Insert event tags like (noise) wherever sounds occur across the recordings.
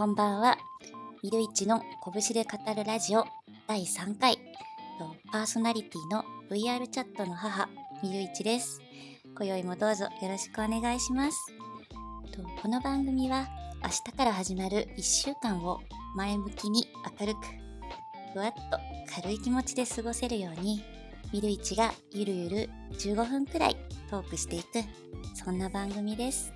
こんばんは。ミルイチの拳で語るラジオ第3回。パーソナリティの VR チャットの母、ミルイチです。今宵もどうぞよろしくお願いします。この番組は明日から始まる1週間を前向きに明るく、ふわっと軽い気持ちで過ごせるように、ミルイチがゆるゆる15分くらいトークしていく、そんな番組です。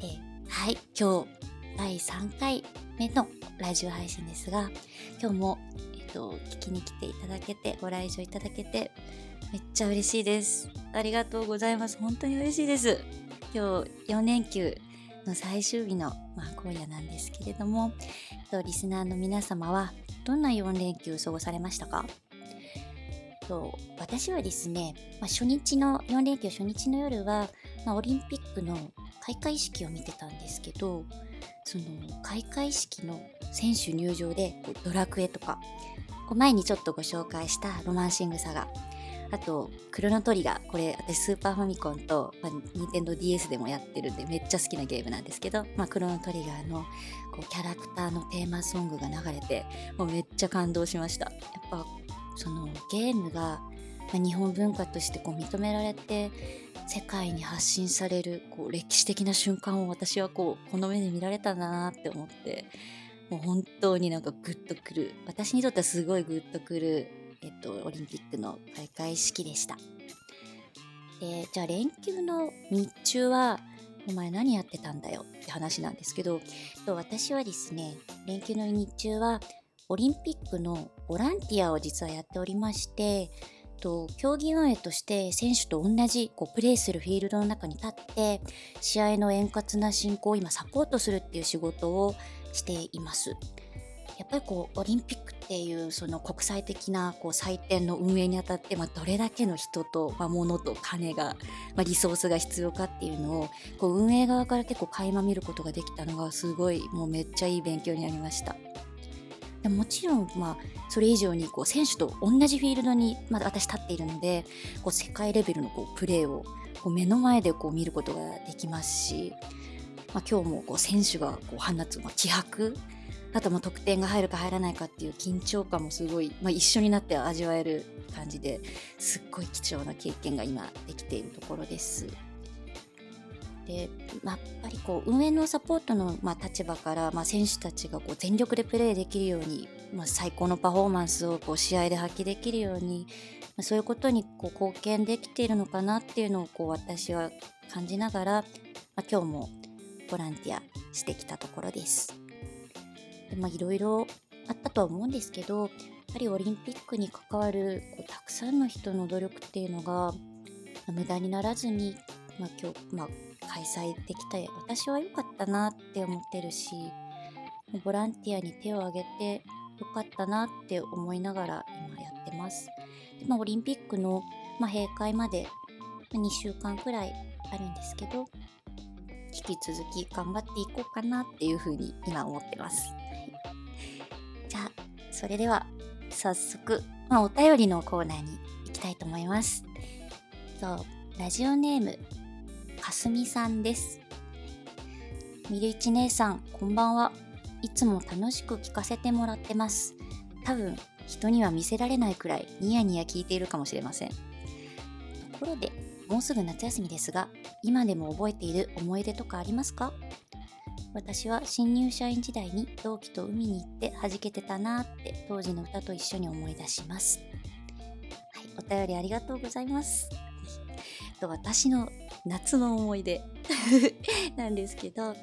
えはい、今日第3回目のラジオ配信ですが、今日も、えっと、聞きに来ていただけて、ご来場いただけて、めっちゃ嬉しいです。ありがとうございます。本当に嬉しいです。今日4連休の最終日の、まあ、今夜なんですけれども、えっとリスナーの皆様はどんな4連休過ごされましたか？と私はですね、まあ、初日の4連休初日の夜は、まあ、オリンピックの開会式を見てたんですけどその開会式の選手入場でドラクエとかこう前にちょっとご紹介したロマンシングサガ。あとクロノトリガー。これ私スーパーファミコンと、まあ、ニンテンド DS でもやってるんでめっちゃ好きなゲームなんですけど、まあ、クロノトリガーのこうキャラクターのテーマソングが流れてもうめっちゃ感動しました。やっぱそのゲームが、まあ、日本文化としてこう認められて世界に発信されるこう歴史的な瞬間を私はこうこの目で見られたんだなって思ってもう本当になんかグッとくる。私にとってはすごいグッとくる、えっと、オリンピックの開会式でした。でじゃあ連休の日中はお前何やってたんだよ？って話なんですけど私はですね連休の日中はオリンピックのボランティアを実はやっておりましてと競技運営として選手と同じこうプレーするフィールドの中に立って試合の円滑な進行を今サポートするっていう仕事をしています。やっぱりこうオリンピックっていうその国際的なこう祭典の運営にあたって、まあ、どれだけの人と、まあ、物と金が、まあ、リソースが必要かっていうのをこう運営側から結構垣間見ることができたのがすごいもうめっちゃいい勉強になりました。もちろん、まあ、それ以上にこう選手と同じフィールドに、まあ、私立っているのでこう世界レベルのこうプレーをこう目の前でこう見ることができますし、まあ、今日もこう選手がこう放つ、まあ、気迫あとも得点が入るか入らないかっていう緊張感もすごい、まあ、一緒になって味わえる感じですっごい貴重な経験が今できているところです。で、まあ、やっぱりこう運営のサポートの、まあ、立場から、まあ、選手たちがこう全力でプレーできるように、まあ、最高のパフォーマンスをこう試合で発揮できるように、まあ、そういうことにこう貢献できているのかなっていうのをこう私は感じながら、まあ、今日もボランティアしてきたところです。でまあ、いろいろあったとは思うんですけどやはりオリンピックに関わるこうたくさんの人の努力っていうのが、無駄にならずに、まあ今日まあ、開催できて私は良かったなって思ってるしボランティアに手を挙げて良かったなって思いながら今やってます。でまあ、オリンピックの、まあ、閉会まで2週間くらいあるんですけど引き続き頑張っていこうかなっていうふうに今思ってます。じゃあそれでは早速、まあ、お便りのコーナーに行きたいと思います。そうラジオネームかすみさんです。みるいち姉さん、こんばんは。いつも楽しく聞かせてもらってます。多分、人には見せられないくらいニヤニヤ聞いているかもしれません。ところで、もうすぐ夏休みですが、今でも覚えている思い出とかありますか？私は新入社員時代に同期と海に行って弾けてたなって当時の歌と一緒に思い出します。はい、お便りありがとうございます。(laughs) と私の夏の思い出。(laughs) なんですけど、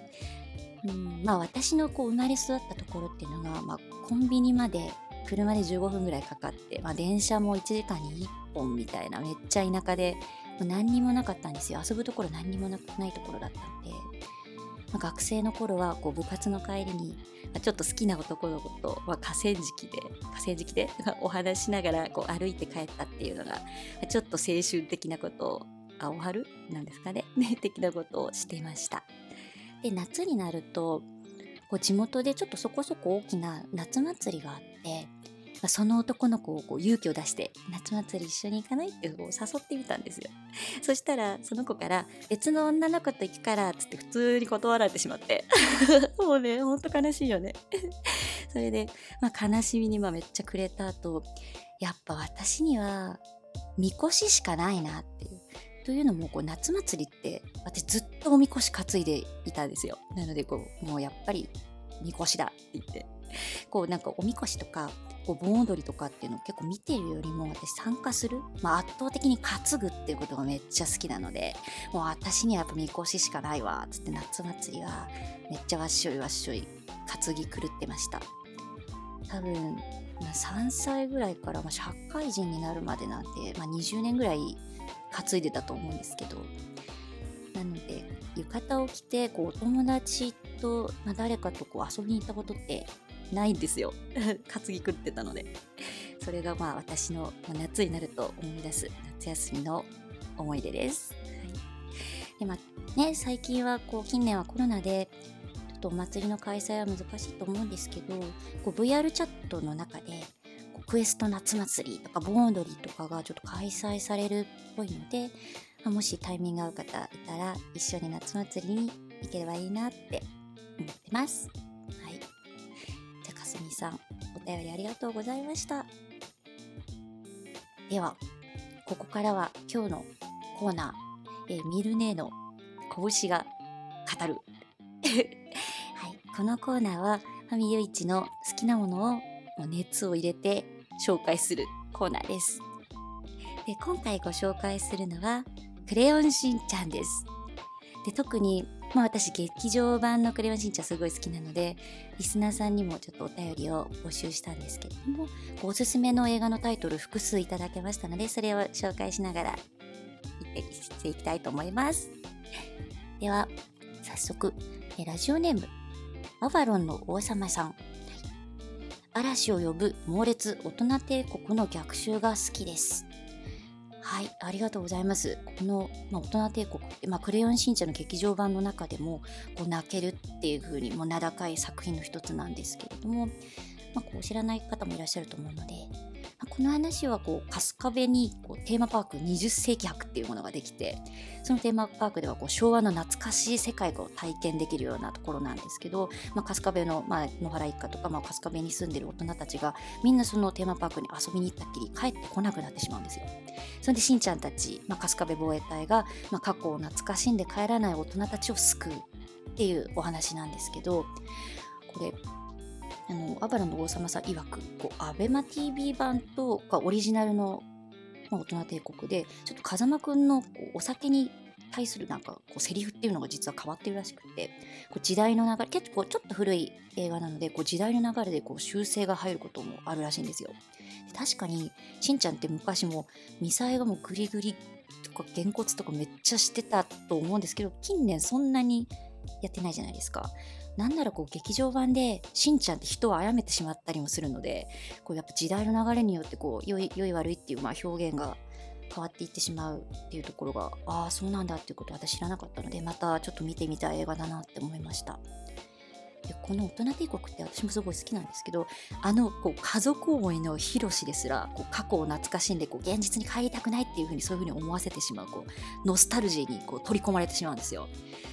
うん、まあ私のこう生まれ育ったところっていうのが、まあ、コンビニまで車で15分ぐらいかかって、まあ、電車も1時間に1本みたいなめっちゃ田舎で何にもなかったんですよ。遊ぶところ何にもないところだったんで、まあ、学生の頃はこう部活の帰りに、まあ、ちょっと好きな男の子と、まあ、河川敷で河川敷で？(laughs) お話しながらこう歩いて帰ったっていうのがちょっと青春的なことを青春？なんですかね？(laughs) 的なことをしていました。で夏になるとこう地元でちょっとそこそこ大きな夏祭りがあってその男の子をこう勇気を出して夏祭り一緒に行かないってこう誘ってみたんですよ。(laughs) そしたらその子から別の女の子と行くからっつって普通に断られてしまって。(laughs) もうねほんと悲しいよね。それで、まあ、悲しみにまあめっちゃくれた後やっぱ私にはみこししかないなっていう。というのもこう夏祭りって私ずっとおみこし担いでいたんですよ。なのでこうもうやっぱりみこしだって言って。こうなんかおみこしとかこう盆踊りとかっていうのを結構見てるよりも私参加する、まあ、圧倒的に担ぐっていうことがめっちゃ好きなのでもう私にはやっぱみこししかないわっつって夏祭りはめっちゃわっしょいわっしょい担ぎ狂ってました。多分、まあ、3歳ぐらいから、まあ、社会人になるまでなんて、まあ、20年ぐらい担いでたと思うんですけど。なので浴衣を着てこうお友達と、まあ、誰かとこう遊びに行ったことってないんですよ。(laughs) 担ぎ食ってたので。それがまあ私の夏になると思い出す夏休みの思い出です、はい、でまあね最近はこう近年はコロナでちょっとお祭りの開催は難しいと思うんですけどこう VR チャットの中でクエスト夏祭りとか盆踊りとかがちょっと開催されるっぽいので、あ、もしタイミング合う方いたら一緒に夏祭りに行ければいいなって思ってます。はい。じゃあかすみさん、お便りありがとうございました。では、ここからは今日のコーナー、えー、ミルネーの拳が語る。(laughs) はい、このコーナーは、ファミユイチの好きなものを熱を入れて紹介するコーナーです。で今回ご紹介するのは「クレヨンしんちゃん」です。で特に、まあ、私劇場版の「クレヨンしんちゃん」すごい好きなのでリスナーさんにもちょっとお便りを募集したんですけれどもおすすめの映画のタイトル複数いただけましたのでそれを紹介しながらしていきたいと思います。では早速ラジオネームアバロンの王様さん嵐を呼ぶ猛烈大人帝国の逆襲が好きです。はい、ありがとうございます。この、まあ、大人帝国、まあ、クレヨンしんちゃんの劇場版の中でも、こう泣けるっていう風に、もう名高い作品の一つなんですけれども、まあ、こう知らない方もいらっしゃると思うので、この話はこう春日部にこうテーマパーク20世紀博っていうものができてそのテーマパークではこう昭和の懐かしい世界を体験できるようなところなんですけど、まあ、春日部の、まあ、野原一家とか、まあ、春日部に住んでる大人たちがみんなそのテーマパークに遊びに行ったっきり帰ってこなくなってしまうんですよ。それでしんちゃんたち、まあ、春日部防衛隊が、まあ、過去を懐かしんで帰らない大人たちを救うっていうお話なんですけどこれあのアバラの王様さん曰くこうアベマ t v 版とかオリジナルの、まあ、大人帝国でちょっと風間くんのこうお酒に対するなんかこうセリフっていうのが実は変わってるらしくてこう時代の流れ結構ちょっと古い映画なのでこう時代の流れでこう修正が入ることもあるらしいんですよ。確かにしんちゃんって昔もミサイがもうグリグリとかげんこつとかめっちゃしてたと思うんですけど近年そんなにやってないじゃないですか。なんならこう劇場版でしんちゃんって人を殺めてしまったりもするのでこうやっぱ時代の流れによってこう良い良い悪いっていうまあ表現が変わっていってしまうっていうところがああそうなんだっていうこと私知らなかったのでまたちょっと見てみたい映画だなって思いました。でこの大人帝国って私もすごい好きなんですけどあのこう家族思いのヒロシですらこう過去を懐かしんでこう現実に帰りたくないっていうふうにそういうふうに思わせてしまうこうノスタルジーにこう取り込まれてしまうんですよ。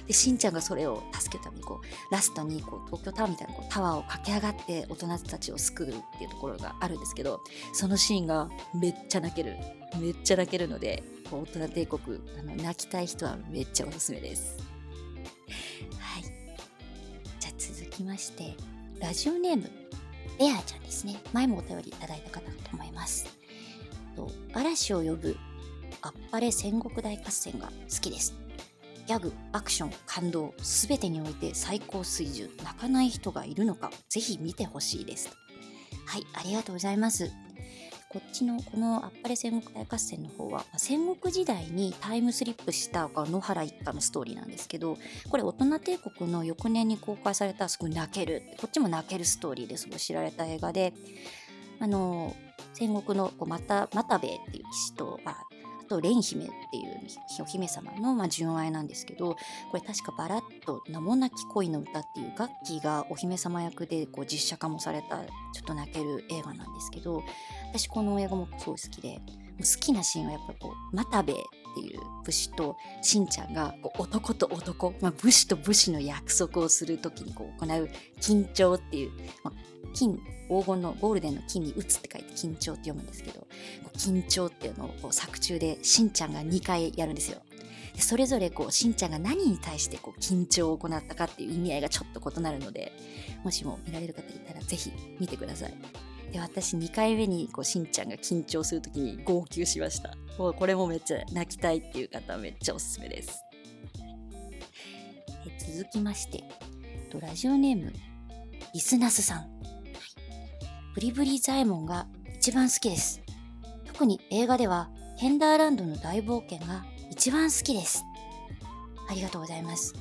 でしんちゃんがそれを助けるためにこうラストにこう東京タワーみたいなこうタワーを駆け上がって大人たちを救うっていうところがあるんですけどそのシーンがめっちゃ泣けるめっちゃ泣けるので大人帝国あの泣きたい人はめっちゃおすすめです。きましてラジオネームレアちゃんですね前もお便りいただいた方だと思いますと嵐を呼ぶあっぱれ戦国大合戦が好きですギャグ、アクション、感動、すべてにおいて最高水準、泣かない人がいるのか、ぜひ見てほしいです。はい、ありがとうございます。こっちのこのあっぱれ戦国大合戦の方は戦国時代にタイムスリップした野原一家のストーリーなんですけどこれ大人帝国の翌年に公開されたすごい泣けるこっちも泣けるストーリーですごい知られた映画であの戦国のこうまた又兵衛っていう騎士とああと、蓮姫っていうお姫様の、まあ、純愛なんですけど、これ確かバラッと名もなき恋の歌っていうガッキーがお姫様役でこう実写化もされたちょっと泣ける映画なんですけど、私この映画もすごい好きで、好きなシーンはやっぱこう、又兵衛っていう武士としんちゃんがこう男と男、まあ、武士と武士の約束をする時にこう行う緊張っていう、まあ、金黄金のゴールデンの金に打つって書いて緊張って読むんですけど緊張っていうのをこう作中でしんちゃんが2回やるんですよ。でそれぞれこうしんちゃんが何に対してこう緊張を行ったかっていう意味合いがちょっと異なるのでもしも見られる方いたらぜひ見てください。で私2回目にこうしんちゃんが緊張する時に号泣しました。もうこれもめっちゃ泣きたいっていう方めっちゃおすすめです。え続きましてラジオネームリスナスさん。ブリブリザイモンが一番好きです。特に映画ではヘンダーランドの大冒険が一番好きです。ありがとうございます。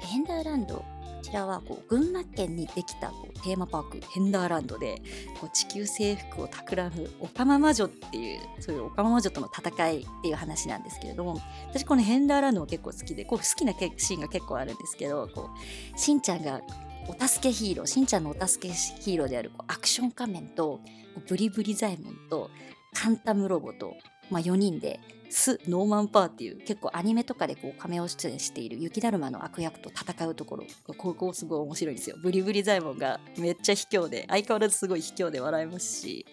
ヘンダーランド、こちらはこう群馬県にできたこうテーマパークヘンダーランドでこう地球征服を企むオカマ魔女っていうそういうオカマ魔女との戦いっていう話なんですけれども私このヘンダーランドも結構好きでこう好きなシーンが結構あるんですけどこうしんちゃんがお助けヒーローしんちゃんのお助けヒーローであるアクション仮面とブリブリ左衛門とカンタムロボと、まあ、4人でス・ノーマン・パーっていう結構アニメとかでこう仮面を出演している雪だるまの悪役と戦うところここすごい面白いんですよ。ブリブリ左衛門がめっちゃ卑怯で相変わらずすごい卑怯で笑えますし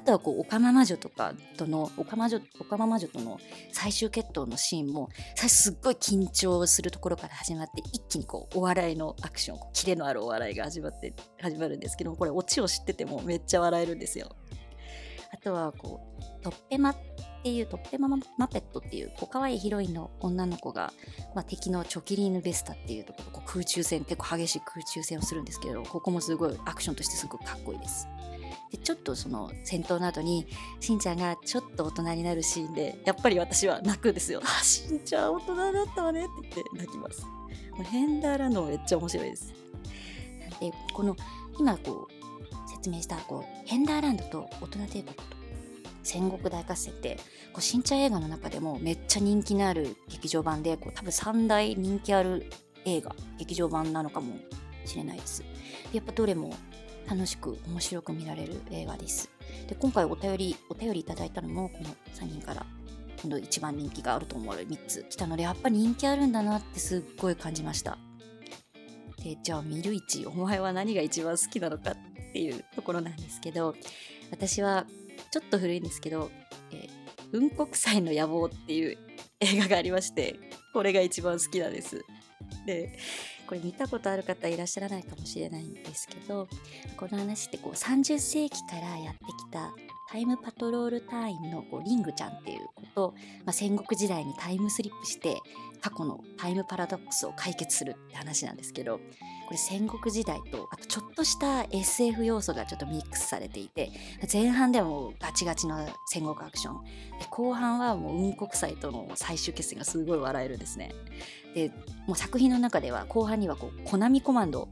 あとはこう、オカマ魔女とかとの、オカマ女、オカマ魔女との最終決闘のシーンも、最初すっごい緊張するところから始まって、一気にこう、お笑いのアクション、キレのあるお笑いが始まって、始まるんですけど、これオチを知っててもめっちゃ笑えるんですよ。あとはこう、トッペマっていうトッペママペットっていうこう可愛いヒロインの女の子が、まあ、敵のチョキリーヌ・ベスタっていうところこう空中戦結構激しい空中戦をするんですけどここもすごいアクションとしてすごくかっこいいです。でちょっとその戦闘の後にしんちゃんがちょっと大人になるシーンでやっぱり私は泣くんですよ。あしんちゃん大人だったわねって言って泣きます。もうヘンダーランドもめっちゃ面白いです。でこの今こう説明したこうヘンダーランドと大人帝国と戦国大合戦ってこう新茶映画の中でもめっちゃ人気のある劇場版でこう多分3大人気ある映画劇場版なのかもしれないです。やっぱどれも楽しく面白く見られる映画です。で今回お便りお便りいただいたのもこの3人から今度一番人気があると思う3つ来たのでやっぱり人気あるんだなってすっごい感じました。でじゃあ見る一お前は何が一番好きなのかっていうところなんですけど私はちょっと古いんですけど「えー、雲国祭の野望」っていう映画がありましてこれが一番好きなんです。でこれ見たことある方いらっしゃらないかもしれないんですけどこの話ってこう30世紀からやってきたタイムパトロール隊員のこうリングちゃんっていうこと、まあ、戦国時代にタイムスリップして過去のタイムパラドックスを解決するって話なんですけどこれ戦国時代とあとちょっとした SF 要素がちょっとミックスされていて前半でもガチガチの戦国アクションで後半はもう雲国祭との最終決戦がすごい笑えるんですねでもう作品の中では後半にはこうコナミコマンド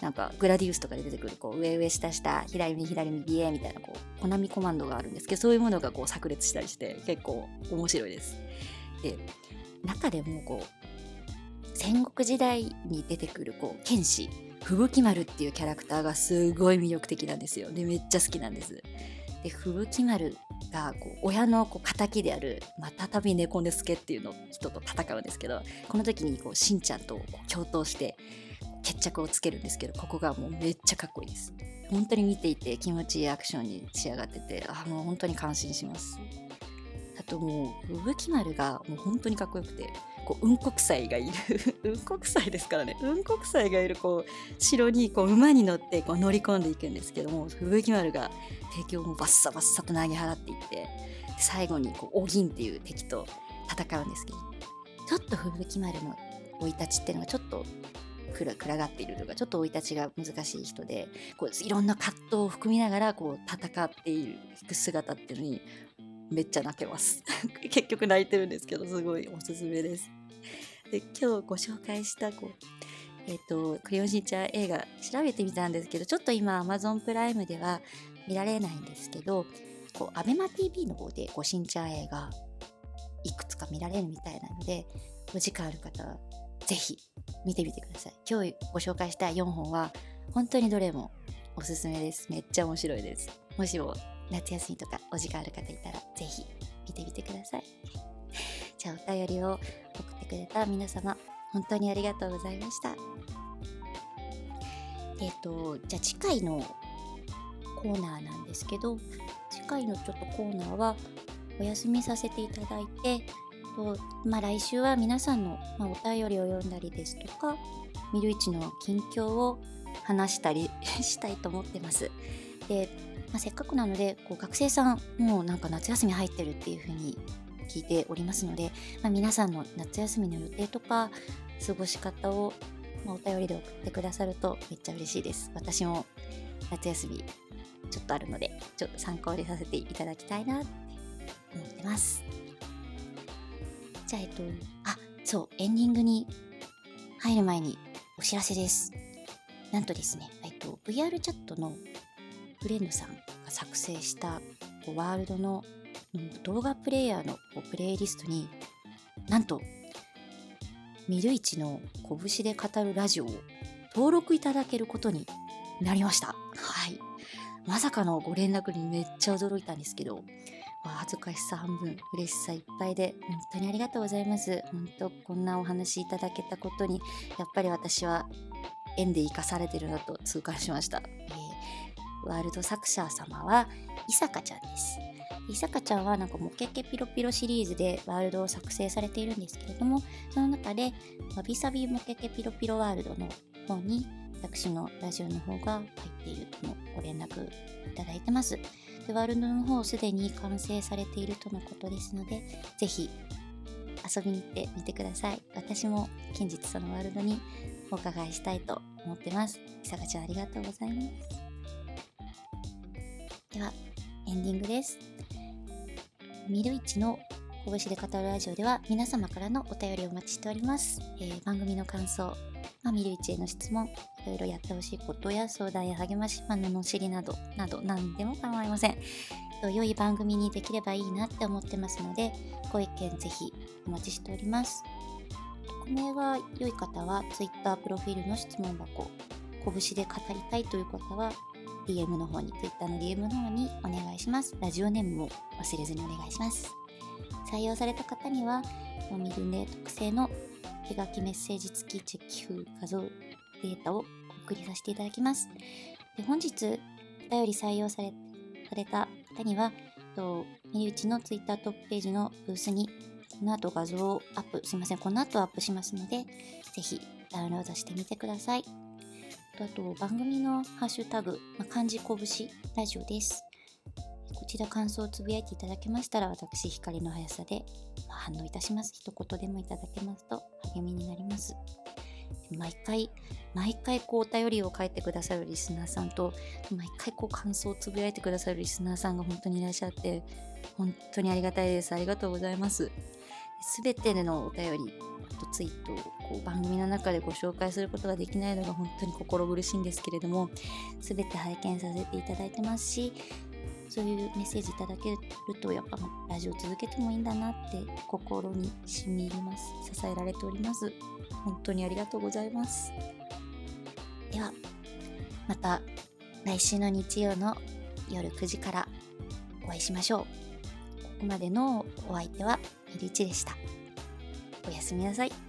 なんかグラディウスとかで出てくるこう上上下下左右左右へみたいなこうコナミコマンドがあるんですけどそういうものがこう炸裂したりして結構面白いです。で中でもこう戦国時代に出てくるこう剣士吹雪丸っていうキャラクターがすごい魅力的なんですよ。でめっちゃ好きなんです。で吹雪丸がこう親のこう敵である、まあ、再び猫根助っていうの人と戦うんですけどこの時にこうしんちゃんと共闘して決着をつけるんですけどここがもうめっちゃかっこいいです本当に見ていて気持ちいいアクションに仕上がっててあもう本当に感心しますあともう吹雪丸がもう本当にかっこよくてこう雲国祭がいる。雲国祭ですからね。雲国祭がいるこう城にこう馬に乗ってこう乗り込んでいくんですけども吹雪丸が敵をもうバッサバッサと投げ払っていって最後にこうお銀っていう敵と戦うんですけどちょっと吹雪丸の生い立ちっていうのがちょっと暗がっているとかちょっと生い立ちが難しい人でこういろんな葛藤を含みながらこう戦っていく姿っていうのにめっちゃ泣けます。(laughs) 結局泣いてるんですけどすごいおすすめです。で今日ご紹介したこうえっ、ー、とクレヨンしんちゃん映画調べてみたんですけどちょっと今 Amazon プライムでは見られないんですけどこう ABEMATV の方でこうしんちゃん映画いくつか見られるみたいなのでお時間ある方はぜひ見てみてください。今日ご紹介した4本は本当にどれもおすすめです。めっちゃ面白いです。もしも夏休みとかお時間ある方いたらぜひ見てみてください (laughs) じゃあお便りを送ってくれた皆様本当にありがとうございましたえっ、ー、とじゃあ次回のコーナーなんですけど次回のちょっとコーナーはお休みさせていただいてと、まあ、来週は皆さんの、まあ、お便りを読んだりですとかミルイチの近況を話したり (laughs) したいと思ってます。で、まあ、せっかくなのでこう学生さんもうなんか夏休み入ってるっていう風に聞いておりますので、まあ、皆さんの夏休みの予定とか過ごし方を、ま、お便りで送ってくださるとめっちゃ嬉しいです。私も夏休みちょっとあるのでちょっと参考にさせていただきたいなって思ってます。じゃあ、えっと、あ、そう、エンディングに入る前にお知らせです。なんとですね、えっと、VR チャットのブレンドさんが作成したワールドの動画プレイヤーのプレイリストになんとミルイチの拳で語るラジオを登録いただけることになりました。はい。まさかのご連絡にめっちゃ驚いたんですけど、恥ずかしさ半分、嬉しさいっぱいで、本当にありがとうございます。本当、こんなお話いただけたことに、やっぱり私は縁で生かされてるなと痛感しました。え、ワールド作者様は、伊坂ちゃんです。伊坂ちゃんはなんかモケケピロピロシリーズでワールドを作成されているんですけれども、その中で、わびさびモケケピロピロワールドの方に、私のラジオの方が入っているとのご連絡いただいてます。でワールドの方すでに完成されているとのことですので、ぜひ遊びに行ってみてください。私も近日そのワールドにお伺いしたいと思ってます。いさかちゃんありがとうございます。では、エンディングです。ミルイチの拳で語るラジオでは皆様からのお便りをお待ちしております。えー、番組の感想、まあ、ミルイチへの質問、いろいろやってほしいことや相談や励まし、まあ、罵りなど、など何でも構いません。良い番組にできればいいなって思ってますので、ご意見ぜひお待ちしております。匿名が良い方は Twitter プロフィールの質問箱、拳で語りたいという方は DM の方に、Twitter の DM の方にお願いします。ラジオネームも忘れずにお願いします。採用された方には、ミルネ特製の手書きメッセージ付きチェック風画像データをお送りさせていただきます。で本日、お便り採用されされた方には、とミリウチの Twitter トップページのブースに、この後画像をアップ、すいません、この後アップしますので、ぜひダウンロードしてみてください。あと、番組のハッシュタグ、まあ、漢字拳ラジオです。こちら感想をつぶやいていただけましたら、私、光の速さで、反応いたします。一言でもいただけますと励みになります。毎回、毎回こうお便りを書いてくださるリスナーさんと、毎回こう感想をつぶやいてくださるリスナーさんが本当にいらっしゃって、本当にありがたいです。ありがとうございます。すべてのお便り、あとツイートをこう番組の中でご紹介することができないのが本当に心苦しいんですけれども、すべて拝見させていただいてますし、そういうメッセージいただけると、やっぱラジオ続けてもいいんだなって心に染み入ります。支えられております。本当にありがとうございます。では、また来週の日曜の夜9時からお会いしましょう。ここまでのお相手はミルイチでした。おやすみなさい。